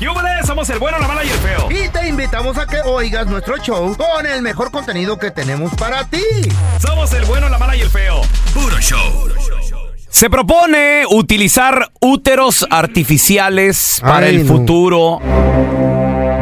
¡Yúbales! Somos El Bueno, La Mala y El Feo. Y te invitamos a que oigas nuestro show con el mejor contenido que tenemos para ti. Somos El Bueno, La Mala y El Feo. Puro show. Se propone utilizar úteros artificiales para Ay, el no. futuro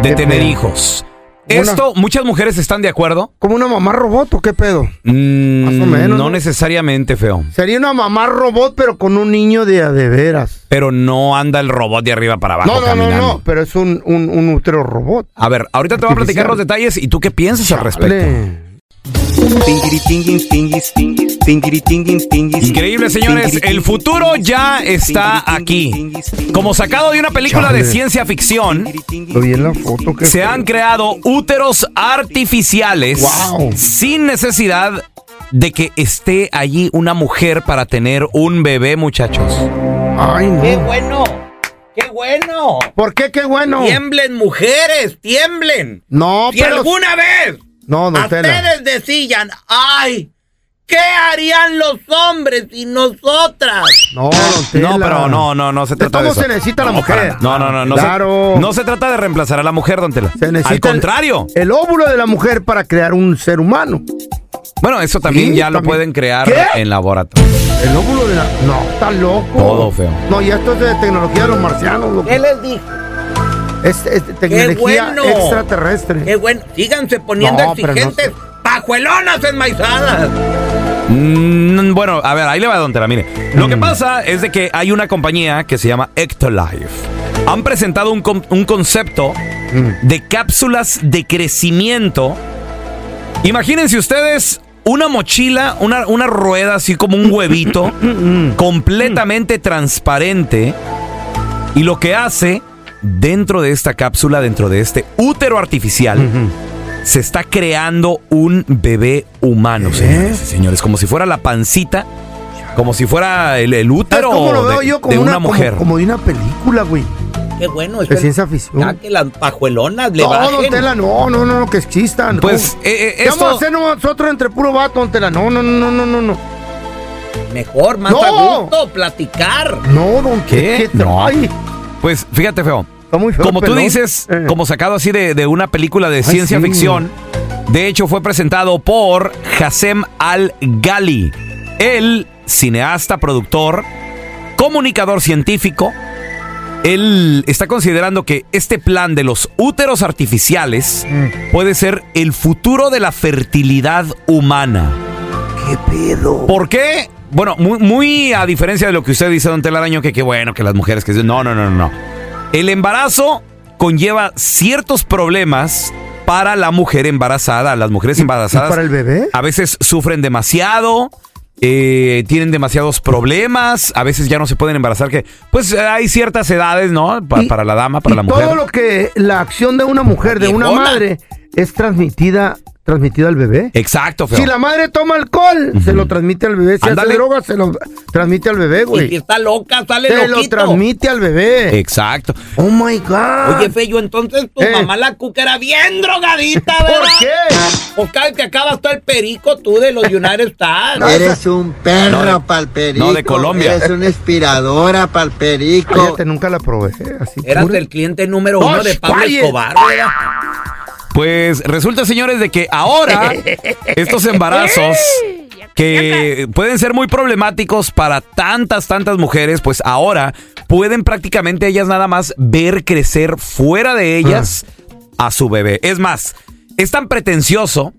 de Qué tener feo. hijos. Esto, muchas mujeres están de acuerdo. ¿Como una mamá robot o qué pedo? Mm, Más o menos, no ¿no? necesariamente, feo. Sería una mamá robot, pero con un niño de a de veras. Pero no anda el robot de arriba para abajo No, no, no, caminando. no, pero es un, un, un útero robot. A ver, ahorita te voy a platicar los detalles y tú qué piensas al respecto. Increíble, señores. El futuro ya está aquí. Como sacado de una película de ciencia ficción, Lo vi en la foto. qué se feo. han creado úteros artificiales Wow. sin necesidad de que esté allí una mujer para tener un bebé, muchachos. Ay, no. bueno! ¡Qué bueno! ¿Por qué? Qué bueno. ¡Tiemblen, mujeres! ¡Tiemblen! No, Si pero... alguna vez No, Tela. ustedes decían, ¡ay! ¿Qué harían los hombres y nosotras? No. No, pero no, no, no se ¿De trata de cómo eso. se necesita la No, mujer? No, no, no, no. Claro. Se, no se trata de reemplazar a la mujer, don Tela. Se necesita Al contrario. El, óvulo de la mujer para crear un ser humano. Bueno, eso también Sí, ya lo pueden crear ¿Qué? en laboratorio. El óvulo de la... No, está loco. Todo feo. No, ya esto es de tecnología de los marcianos. loco. ¿Qué les dije? Es, es tecnología bueno! extraterrestre. ¡Qué bueno! Síganse poniendo No, pero no exigentes. ¡Pajuelonas enmaizadas! Mm, bueno, a ver, ahí le va Don Tela, mire. Lo que pasa es de que hay una compañía que se llama Ectolife. Han presentado un, un concepto de cápsulas de crecimiento. Imagínense ustedes una mochila, una, una rueda así como un huevito, completamente transparente. Y lo que hace dentro de esta cápsula, dentro de este útero artificial, se está creando un bebé humano, señores y señores. Como si fuera la pancita, como si fuera el, el ¿Sabes útero cómo lo de, veo yo? Como de una, como- mujer. Como, de una película, güey. ¡Qué bueno! Espera. ciencia ficción. Ya que las pajuelonas le No, don. Tela, no, no, no, no, que existan. Pues, ¿Cómo? eh, eh, ¿Qué vamos a hacer nosotros entre puro vato, don Tela? No, no, no, no, no, no. Mejor, más No. a gusto, platicar. No, don ¿Qué? ¿Qué No. trae? Pues fíjate, feo. Está muy feo. Como tú pelón. dices, Eh. como sacado así de, de una película de ciencia sí. ficción. De hecho, fue presentado por Hassem Al-Ghali. El cineasta, productor, comunicador científico. Él está considerando que este plan de los úteros artificiales Mm. puede ser el futuro de la fertilidad humana. ¿Qué pedo? ¿Por qué? Bueno, muy, muy a diferencia de lo que usted dice, don Telaraño, que qué bueno que las mujeres que no, no, no, no. El embarazo conlleva ciertos problemas para la mujer embarazada. Las mujeres ¿Y embarazadas para el bebé? a veces sufren demasiado, eh, tienen demasiados problemas, a veces ya no se pueden embarazar, que pues hay ciertas edades, ¿no? Pa- Y- para la dama, para y la mujer. todo lo que la acción de una mujer, de una madre, es transmitida transmitido al bebé. Exacto, feo. Si la madre toma alcohol, se lo transmite al bebé. Si Ándale. hace droga, se lo transmite al bebé, Y si güey. está loca, sale Se lo loquito. transmite al bebé. Exacto. Oh my God. Oye, Feyo, entonces tu Eh. mamá la cuca era bien drogadita, ¿verdad? ¿por qué? O cada que acabas todo el perico tú de los United Stars. Eres un perro No, pa'l perico. no, de Colombia. Eres una inspiradora pa'l perico. Fíjate, nunca la probé. Así Eras pura. el cliente número uno ¡Osh, de Pablo! Escobar, ¿verdad? Pues resulta, señores, de que ahora estos embarazos que pueden ser muy problemáticos para tantas, tantas mujeres, pues ahora pueden prácticamente ellas nada más ver crecer fuera de ellas a su bebé. Es más, es tan pretencioso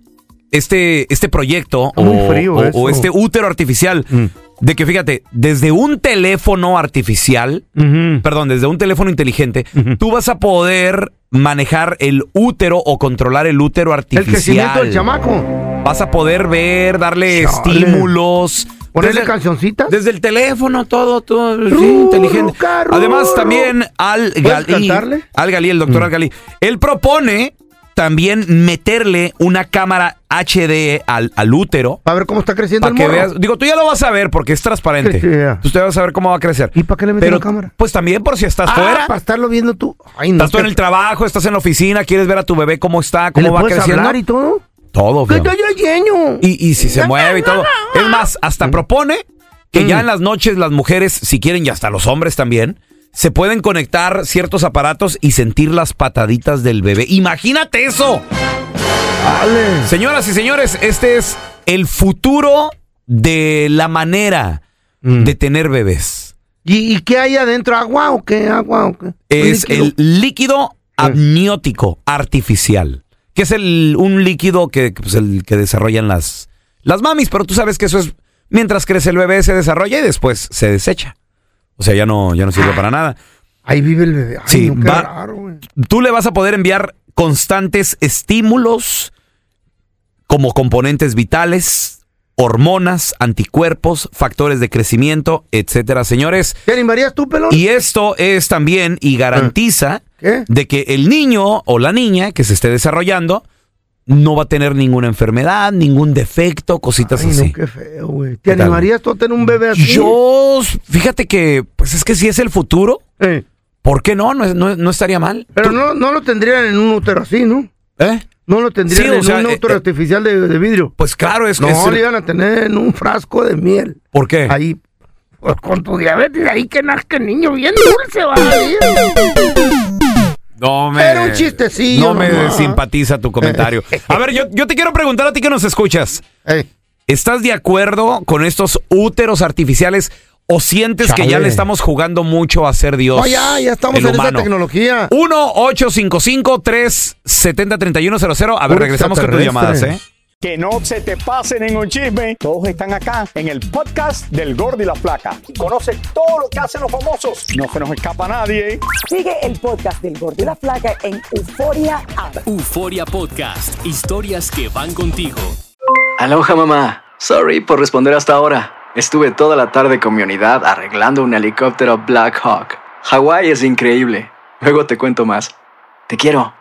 este, este proyecto o este útero artificial Mm. De que fíjate, desde un teléfono artificial, perdón, desde un teléfono inteligente, tú vas a poder manejar el útero o controlar el útero El crecimiento artificial. del chamaco. Vas a poder ver, darle Chale. estímulos. Ponerle desde, cancioncitas. desde el teléfono, todo, todo, sí, inteligente. Además, también Al ¿Puedes Galí, cantarle? Al Galí, el Mm. doctor Al Galí, él propone también meterle una cámara HD al, al útero Para ver cómo está creciendo para el que morro. veas. Digo, tú ya lo vas a ver porque es transparente. Sí, ya. Usted va a saber cómo va a crecer. ¿Y para qué le metes Pero, la cámara? Pues también por si estás Ah, fuera. para estarlo viendo tú. Ay, no. Estás tú en el trabajo, estás en la oficina, quieres ver a tu bebé cómo está, ¿Le cómo va puedes creciendo. hablar y todo? Todo, ¿Qué? Y, y si se mueve y todo. Es más, hasta propone que ya Mm. en las noches las mujeres, si quieren, y hasta los hombres también, se pueden conectar ciertos aparatos y sentir las pataditas del bebé. Imagínate eso. Dale. Señoras y señores, este es el futuro de la manera Mm. de tener bebés. ¿Y, y qué hay adentro? ¿Agua o qué? ¿Agua o qué? Es líquido? el líquido amniótico artificial, que es el, un líquido que, pues, el que desarrollan las, las mamis, pero tú sabes que eso es mientras crece el bebé se desarrolla y después se desecha. O sea, ya no, ya no sirve para nada. Ahí vive el bebé. Ay, Sí, no, qué va- raro, güey. Tú le vas a poder enviar constantes estímulos como componentes vitales, hormonas, anticuerpos, factores de crecimiento, etcétera, señores. ¿Te animarías tú, pelón? Y esto es también y garantiza ¿Qué? de que el niño o la niña que se esté desarrollando no va a tener ninguna enfermedad, ningún defecto, cositas Ay, así. no, qué feo, güey. ¿Te animarías tú a tener un bebé así? Yo, fíjate que, pues es que si es el futuro, Eh, ¿por qué no? No, no- no estaría mal. pero Tú- no, no lo tendrían en un útero así, ¿no? ¿Eh? No lo tendrían Sí, en sea, un eh, útero eh, artificial de, de vidrio. Pues claro, es No, que... es- le iban a tener en un frasco de miel. ¿Por qué? Ahí. Pues con tu diabetes, ahí que nazca el niño bien dulce, va. No me... Era un chistecillo No me nomás. simpatiza tu comentario. A ver, yo, yo te quiero preguntar a ti que nos escuchas. Ey, ¿Estás de acuerdo con estos úteros artificiales o sientes que ya le estamos jugando mucho a ser Dios? No, ya, ya estamos en esa humano? tecnología. 1-855-370-3100. A ver, Puro regresamos con tus llamadas, ¿eh? Que no se te pase ningún chisme. Todos están acá en el podcast del Gordi y la Flaca. Y conoce todo lo que hacen los famosos. No se nos escapa nadie. Sigue el podcast del Gordo y la Flaca en Euforia App. Euforia Podcast, historias que van contigo. Aloha mamá. Sorry por responder hasta ahora. Estuve toda la tarde con mi unidad arreglando un helicóptero Black Hawk. Hawái es increíble. Luego te cuento más. Te quiero.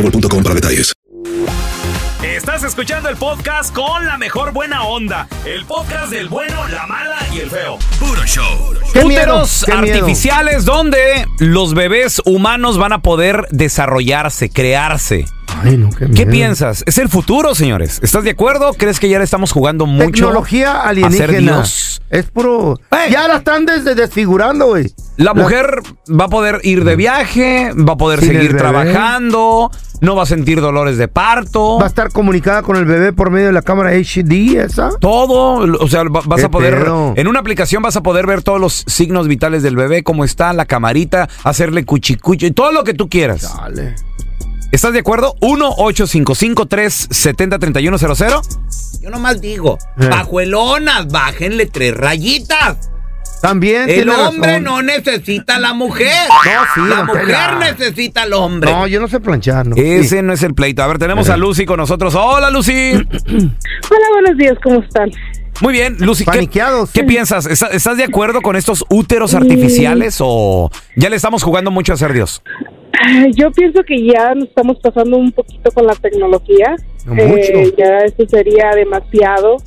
boostmobile.com para detalles. Estás escuchando el podcast con la mejor buena onda. El podcast del bueno, la mala y el feo. Puro show. Qué miedo, Úteros artificiales donde los bebés humanos van a poder desarrollarse, crearse. Ay, no, qué, ¿Qué miedo. piensas? Es el futuro, señores. ¿Estás de acuerdo? ¿Crees que ya le estamos jugando mucho Tecnología alienígena. Es puro. Ya la están desde desfigurando, güey. La mujer va a poder ir de viaje, va a poder Sin seguir trabajando, no va a sentir dolores de parto. Va a estar comunicada con el bebé por medio de la cámara HD, esa. Todo, o sea, va- vas ¿Qué a poder, pedo? en una aplicación vas a poder ver todos los signos vitales del bebé, cómo está, la camarita, hacerle cuchicucho y todo lo que tú quieras. Dale. ¿Estás de acuerdo? 1-855-370-3100. Yo nomás digo, Eh. bajuelonas, bájenle tres rayitas. También El hombre razón. no necesita a la mujer. No, sí, la mujer Tela. necesita al hombre. No, yo no sé planchar, ¿no? Ese no es el pleito. A ver, tenemos a Lucy con nosotros. Hola, Lucy. Hola, buenos días, ¿cómo están? Muy bien, Lucy. ¿qué, Paniqueados. ¿Qué piensas? ¿Está- ¿Estás de acuerdo con estos úteros artificiales o ya le estamos jugando mucho a ser Dios? Yo pienso que ya nos estamos pasando un poquito con la tecnología. No, Eh, ya esto sería demasiado.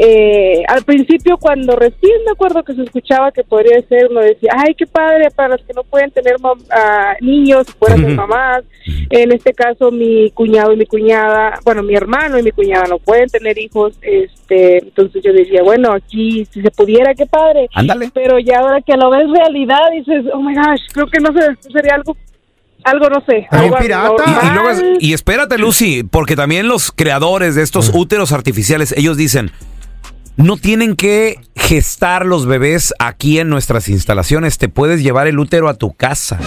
Eh, al principio, cuando recién me acuerdo que se escuchaba que podría ser, uno decía, ay, qué padre para los que no pueden tener ah, niños, pueden ser mamás. En este caso, mi cuñado y mi cuñada, bueno, mi hermano y mi cuñada no pueden tener hijos. este Entonces yo decía, bueno, aquí si se pudiera, qué padre. Ándale. Pero ya ahora que lo ves realidad, dices, oh my gosh, creo que no sé, sería algo, algo no sé. algo Y, y luego anormal. es- y espérate, Lucy, porque también los creadores de estos úteros artificiales, ellos dicen, no tienen que gestar los bebés aquí en nuestras instalaciones, te puedes llevar el útero a tu casa.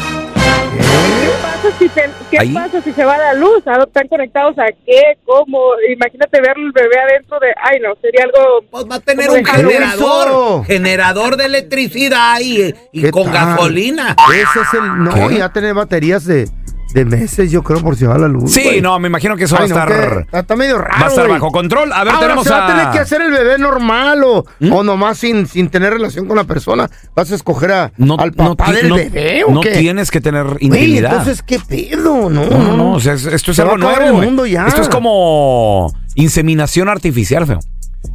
¿Qué pasa si, se, ¿qué Ahí. pasa si se va la luz? ¿A- ¿Están conectados a qué? ¿Cómo? Imagínate ver el bebé adentro de... Ay, no, sería algo... Pues va a tener un generador, generador de electricidad y, y ¿Qué con tal? gasolina. Ese es el. No, ¿Qué? ya tener baterías de, de meses, yo creo, por si va la luz. Sí, güey. no, me imagino que eso Ay, va a no, estar... que- está, medio raro. va a estar güey. bajo control. A ver, Ahora, tenemos ¿se va a tener a- ¿Mm? que hacer el bebé normal o, o nomás sin, sin tener relación con la persona? ¿Vas a escoger a, al papá del no- bebé o no qué? tienes que tener Güey, intimidad. entonces, ¿qué pedo? No, No, no, o sea, es- esto es Se algo nuevo. el mundo ya. Esto es como inseminación artificial, feo.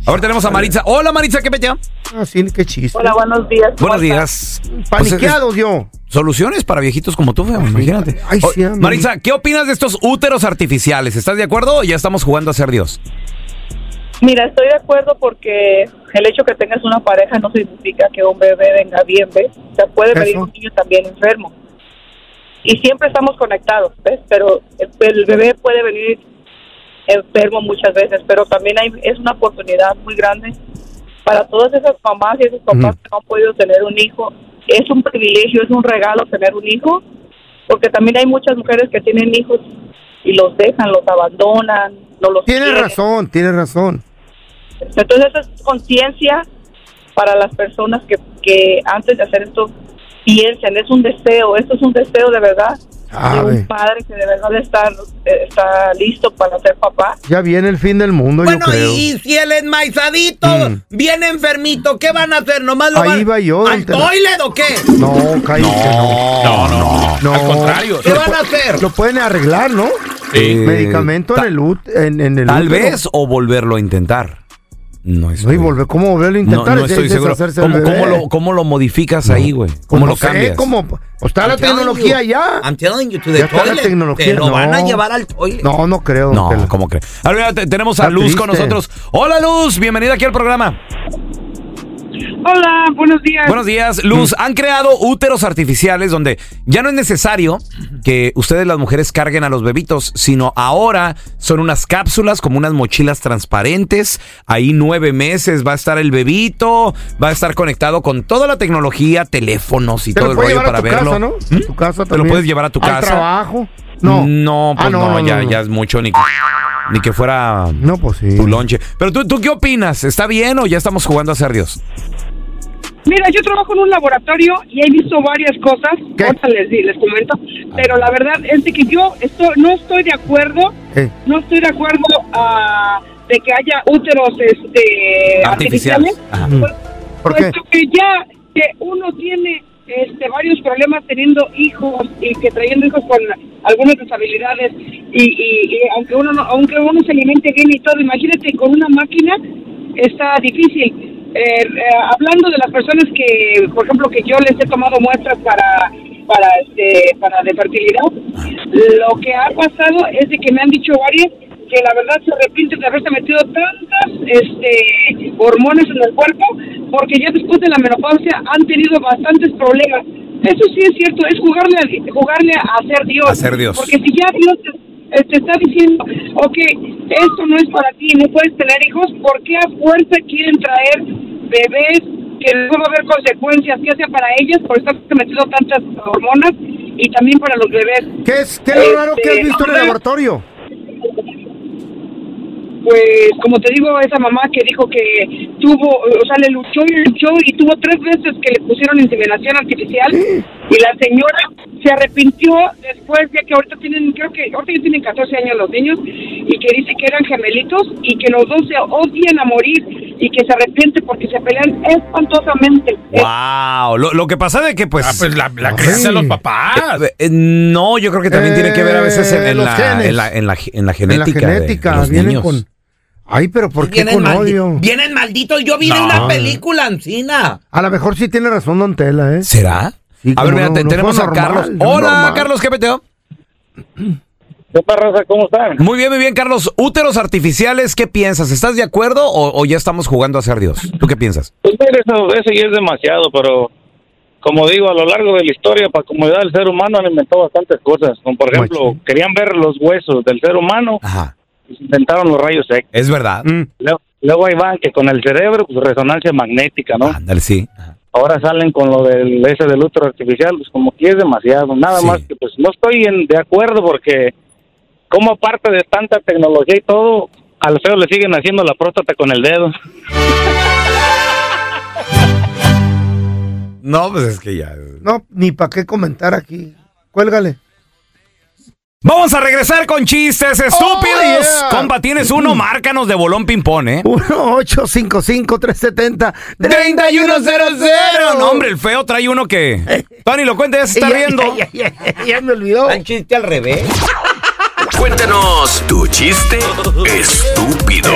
A ver, tenemos a Maritza. Hola, Maritza, ¿qué peteo? Ah, sí, qué chiste. Hola, buenos días. ¿cómo Buenos días. Paniqueados yo. Soluciones para viejitos como tú, feo, imagínate. Ay, sí, amigo. Maritza, ¿qué opinas de estos úteros artificiales? ¿Estás de acuerdo o ya estamos jugando a ser Dios? Mira, estoy de acuerdo porque el hecho que tengas una pareja no significa que un bebé venga bien, ¿ves? O sea, puede venir un niño también enfermo. Y siempre estamos conectados, ¿ves? Pero el, el bebé puede venir enfermo muchas veces, pero también hay, es una oportunidad muy grande para todas esas mamás y esos papás que no han podido tener un hijo. Es un privilegio, es un regalo tener un hijo, porque también hay muchas mujeres que tienen hijos y los dejan, los abandonan, no los quieren. razón, tienes razón. Entonces es conciencia para las personas que, que antes de hacer esto piensen, es un deseo, esto es un deseo de verdad de Sabe. un padre que de verdad está, eh, está listo para ser papá. Ya viene el fin del mundo, Bueno, yo creo. y si el enmaizadito Mm. viene enfermito, ¿qué van a hacer? ¿Nomás lo Ahí van va yo, al toilet o qué? No, cállate, no. No, no, No. Al contrario. ¿Qué van a hacer? Lo pueden arreglar, ¿no? Eh, Medicamento en ta- el, en, en el Tal útero. vez o volverlo a intentar. No No, estoy, y volver, ¿Cómo volverlo a no, intentar? no Es- estoy es seguro. ¿Cómo, cómo lo, cómo lo modificas ahí, güey? ¿Cómo Pues lo no sé, cambias? ¿cómo? Pues está I'm la tecnología you. ya. I'm telling you, to Ya the está la toilet. tecnología, Te lo van a no. llevar al toilet. No, no creo. No. ¿cómo crees? A ver, te- tenemos a Está Luz con triste. nosotros. Hola, Luz. Bienvenida aquí al programa. Hola, buenos días. Buenos días, Luz. Han creado úteros artificiales donde ya no es necesario que ustedes las mujeres carguen a los bebitos, sino ahora son unas cápsulas como unas mochilas transparentes. Ahí nueve meses va a estar el bebito, va a estar conectado con toda la tecnología, teléfonos y Te todo el rollo para a tu verlo. casa, ¿no? A tu casa Te lo puedes llevar a tu Al casa. trabajo. No. No, pues Ah, no, no, no, ya, no. ya es mucho ni, ni que fuera No, pues sí. tu lonche. Pero tú, ¿tú qué opinas? ¿Está bien o ya estamos jugando a ser Dios? Mira, yo trabajo en un laboratorio y he visto varias cosas. Ahorita les, di- les comento. Pero la verdad es de que yo estoy, no estoy de acuerdo. ¿Qué? No estoy de acuerdo ah, de que haya úteros este, Artificiales. artificiales. Ajá. Pues, ¿Por qué? puesto que ya que uno tiene este, varios problemas teniendo hijos y que trayendo hijos con algunas deshabilidades y, y, aunque uno no- aunque uno se alimente bien y todo, imagínate con una máquina está difícil. Eh, eh, hablando de las personas que, por ejemplo, que yo les he tomado muestras para para este para de fertilidad, lo que ha pasado es de que me han dicho varias que la verdad se arrepienten de haberse metido tantas este hormonas en el cuerpo porque ya después de la menopausia han tenido bastantes problemas. Eso sí es cierto, es jugarle a, jugarle a ser Dios. A ser Dios. Porque si ya Dios te, eh, te está diciendo, ok, esto no es para ti, no puedes tener hijos, ¿por qué a fuerza quieren traer bebés que luego va a haber consecuencias, ya sea para ellas por estar metiendo tantas hormonas y también para los bebés? ¿Qué es, qué es lo raro que has Este, visto en el laboratorio? Pues, como te digo, esa mamá que dijo que tuvo, o sea, le luchó y luchó y tuvo tres veces que le pusieron inseminación artificial y la señora se arrepintió después de que ahorita tienen, creo que ahorita ya tienen 14 años los niños y que dice que eran gemelitos y que los dos se odian a morir y que se arrepiente porque se pelean espantosamente. Wow, lo, lo que pasa de que pues... Ah, pues la, la crianza de los papás. Eh, eh, no, yo creo que también tiene que ver a veces en, Eh, en los la, en, la, en, la, en la En genética. la de- genética, de los vienen niños. con... Ay, pero ¿por qué Vienen, con maldi- odio? vienen malditos. Yo vi No. una película, Ancina. A lo mejor sí tiene razón Don Tela, ¿eh? ¿Será? Sí, a ver, mira, no- te- no tenemos a normal, Carlos. Hola, normal. Carlos, ¿qué peteo? ¿Qué parraza? ¿Cómo están? Muy bien, muy bien, Carlos. Úteros artificiales, ¿qué piensas? ¿Estás de acuerdo o, o ya estamos jugando a ser Dios? ¿Tú qué piensas? Pues mira, eso, eso ya es demasiado, pero como digo, a lo largo de la historia, para acomodar al ser humano han inventado bastantes cosas. Como por ejemplo, querían ver los huesos del ser humano y se inventaron los rayos X. Es verdad. Luego, luego ahí van que con el cerebro, pues resonancia magnética, ¿no? Ándale, sí. Ahora salen con lo del ese del útero artificial, pues como que es demasiado. Nada más que pues no estoy en- de acuerdo porque como aparte de tanta tecnología y todo, al feo le siguen haciendo la próstata con el dedo. No, pues es que ya. No, ni para qué comentar aquí. Cuélgale. Vamos a regresar con chistes estúpidos. yeah. Compa, tienes uno, márcanos de bolón ping-pong, ¿eh? 1-855-370. 3100. No, hombre, el feo trae uno que. Tony, lo cuenta, ya se está Ya, riendo. Ya, ya, ya, ya me olvidó. Un chiste al revés. Cuéntanos tu chiste estúpido.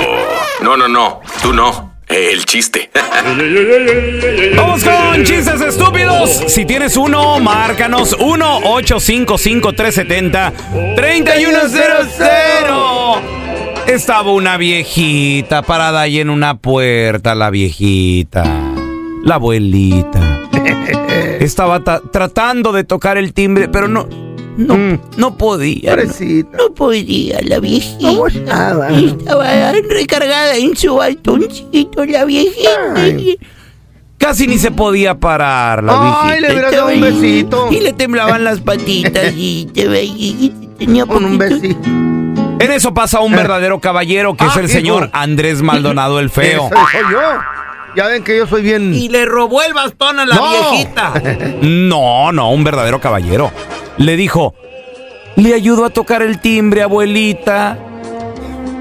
No, no, no, tú no. El chiste. Vamos con chistes estúpidos. Si tienes uno, márcanos 1-855-370-3100. Estaba una viejita parada ahí en una puerta, la viejita. La abuelita. Estaba ta- tratando de tocar el timbre, pero no. No, no podía. No, no podía, la viejita. Estaba recargada en su baltoncito, la viejita. Casi ni se podía parar la viejita. Ay, le hubieras dado un Estaba besito. Y le temblaban las patitas y te veía. Tenía Con un besito. En eso pasa un verdadero caballero que es Ah, el hijo. señor Andrés Maldonado el Feo. Soy yo. Ya ven que yo soy bien. Y le robó el bastón a la No. viejita. No, no, un verdadero caballero. Le dijo, le ayudo a tocar el timbre, abuelita.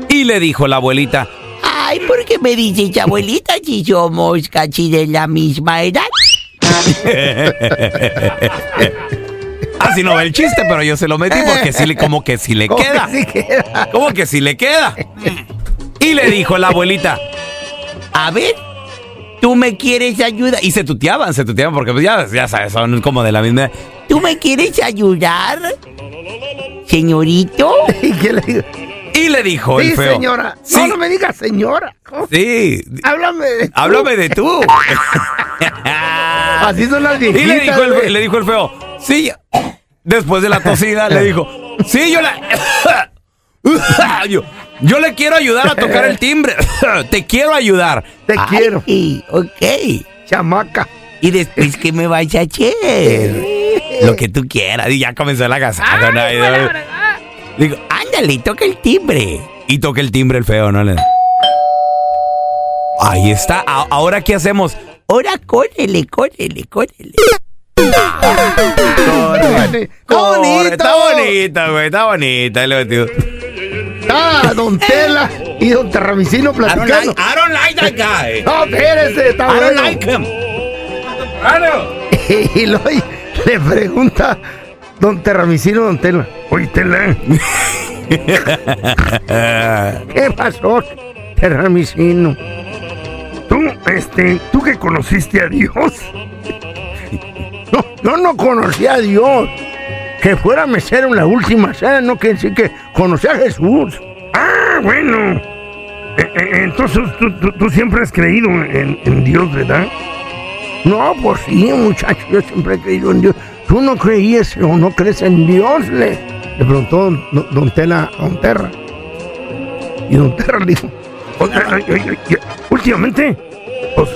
Y le dijo la abuelita, Ay, ¿por qué me dices abuelita si somos casi de la misma edad? Así no ve el chiste, pero yo se lo metí porque sí como que sí le ¿Cómo queda. que sí queda? ¿Cómo que sí le queda? Y le dijo la abuelita, A ver, ¿tú me quieres ayudar? y se tuteaban, se tuteaban porque pues ya, ya sabes, son como de la misma. ¿Tú me quieres ayudar? Señorito. ¿Y qué le digo? Y le dijo Sí, el feo. señora. Sí. No, no me digas señora. Sí, Háblame de tú. háblame de tú. Así son las Y viejitas. le dijo, el, güey. le dijo el feo, sí, yo- después de la tosida, le dijo, sí, yo la... yo, yo le quiero ayudar a tocar el timbre. Te quiero ayudar. Te quiero. Ay, ok. Chamaca. ¿Y después qué me vas a hacer? Lo que tú quieras. Y ya comenzó la agasajo, ¿no? Digo, Ándale, toca el timbre. y toca el timbre el feo, ¿no? Le- Ahí está. A- Ahora, ¿qué hacemos? Ahora córrele, córrele, córrele. Está bonito. Está bonita, güey. Está bonita. metió. Está Don Tela y Don Terramicino I don't, like, platicando. I don't like that guy. No, espérese, está I don't bueno. like him. Y luego le pregunta Don Terramicino, Don Tela. Oye, Tela, ¿Qué pasó, Terramicino? Tú, este, tú que conociste a Dios. No, yo no conocí a Dios. Que fuera mesero en la última cena no quiere decir que conocí a Jesús. Ah, bueno. E- e- Entonces tú, tú- siempre has creído en Dios, ¿verdad? No, pues sí, muchacho, yo siempre he creído en Dios. ¿Tú no creías o no crees en Dios? Le, le preguntó don, don Tela a don Terra. Y don Terra le dijo, "Oiga, ay, ay, ay, ya, últimamente, pues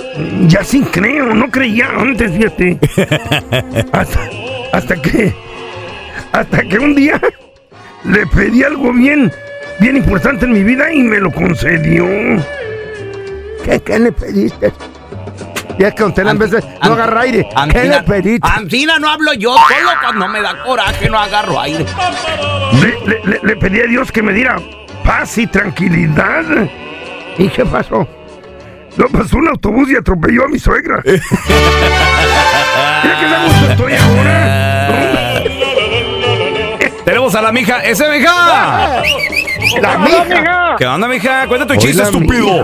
ya sí creo, no creía antes, fíjate. Hasta, hasta que, hasta que un día le pedí algo bien, bien importante en mi vida y me lo concedió. ¿Qué, qué le pediste? Ya que don Tela en vez de no agarra aire, ¿qué le pediste? Ancina no hablo yo, solo cuando me da coraje no agarro aire. Le, le- le- le pedí a Dios que me diera paz y tranquilidad. ¿Y qué pasó? No pasó un autobús y atropelló a mi suegra. Mira que gusto estoy ahora. Tenemos a la mija. ¡Ese mija! La mija. ¿Qué onda, mija? Cuenta tu chiste, estúpido.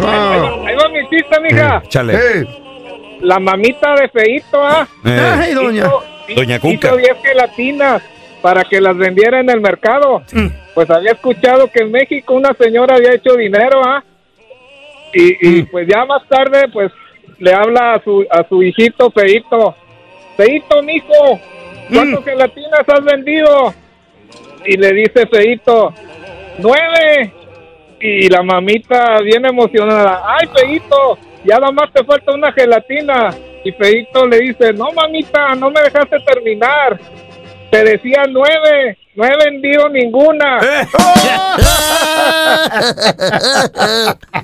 Ahí va mi chiste, mija. Chale. La mamita de Feito, ¿ah? Eh. Ay, doña. Doña Cuca. Hizo 10 gelatinas para que las vendiera en el mercado. Pues había escuchado que en México una señora había hecho dinero, ¿ah? Y, y, pues ya más tarde, pues le habla a su, a su hijito Feito. Feito, mijo, ¿cuántas gelatinas has vendido? Y le dice Feito, nueve. Y la mamita bien emocionada, ay, Feito, ya nada más te falta una gelatina. Y Feito le dice, no, mamita, no me dejaste terminar. Te decía nueve, no he vendido ninguna.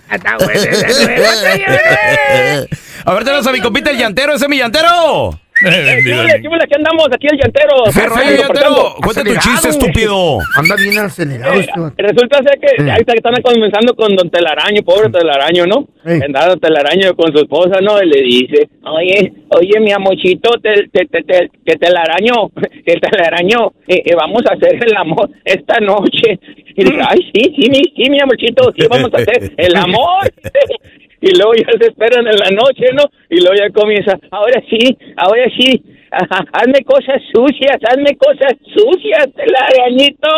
A ver, tenemos a mi compita el llantero. ¡Ese es mi llantero! Aquí andamos, aquí el llantero. ¿Qué rollo, llantero? Cuenta tu chiste, estúpido. Anda bien acelerado. Eh, Resulta ser que ahí está que están comenzando con don Telaraño, pobre Telaraño, ¿no? Andaba don Telaraño con su esposa, ¿no? Y le dice, oye, oye, mi amochito, te, te, te, te, que Telaraño, que Telaraño, eh, eh, vamos a hacer el amor esta noche. Y dice, ay, sí, sí, mi, sí, mi amorchito, sí, vamos a hacer el amor. Y luego ya se esperan en la noche, ¿no? Y luego ya comienza, ahora sí, ahora sí, ajá, hazme cosas sucias, hazme cosas sucias, el arañito.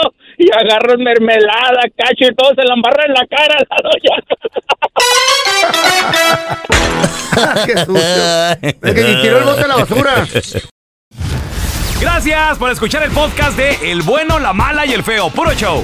Y agarran mermelada, cacho y todo se la embarra en la cara a la doña. Qué sucio. El que ni tiró el bote a la basura. Gracias por escuchar el podcast de El Bueno, la Mala y el Feo. Puro show.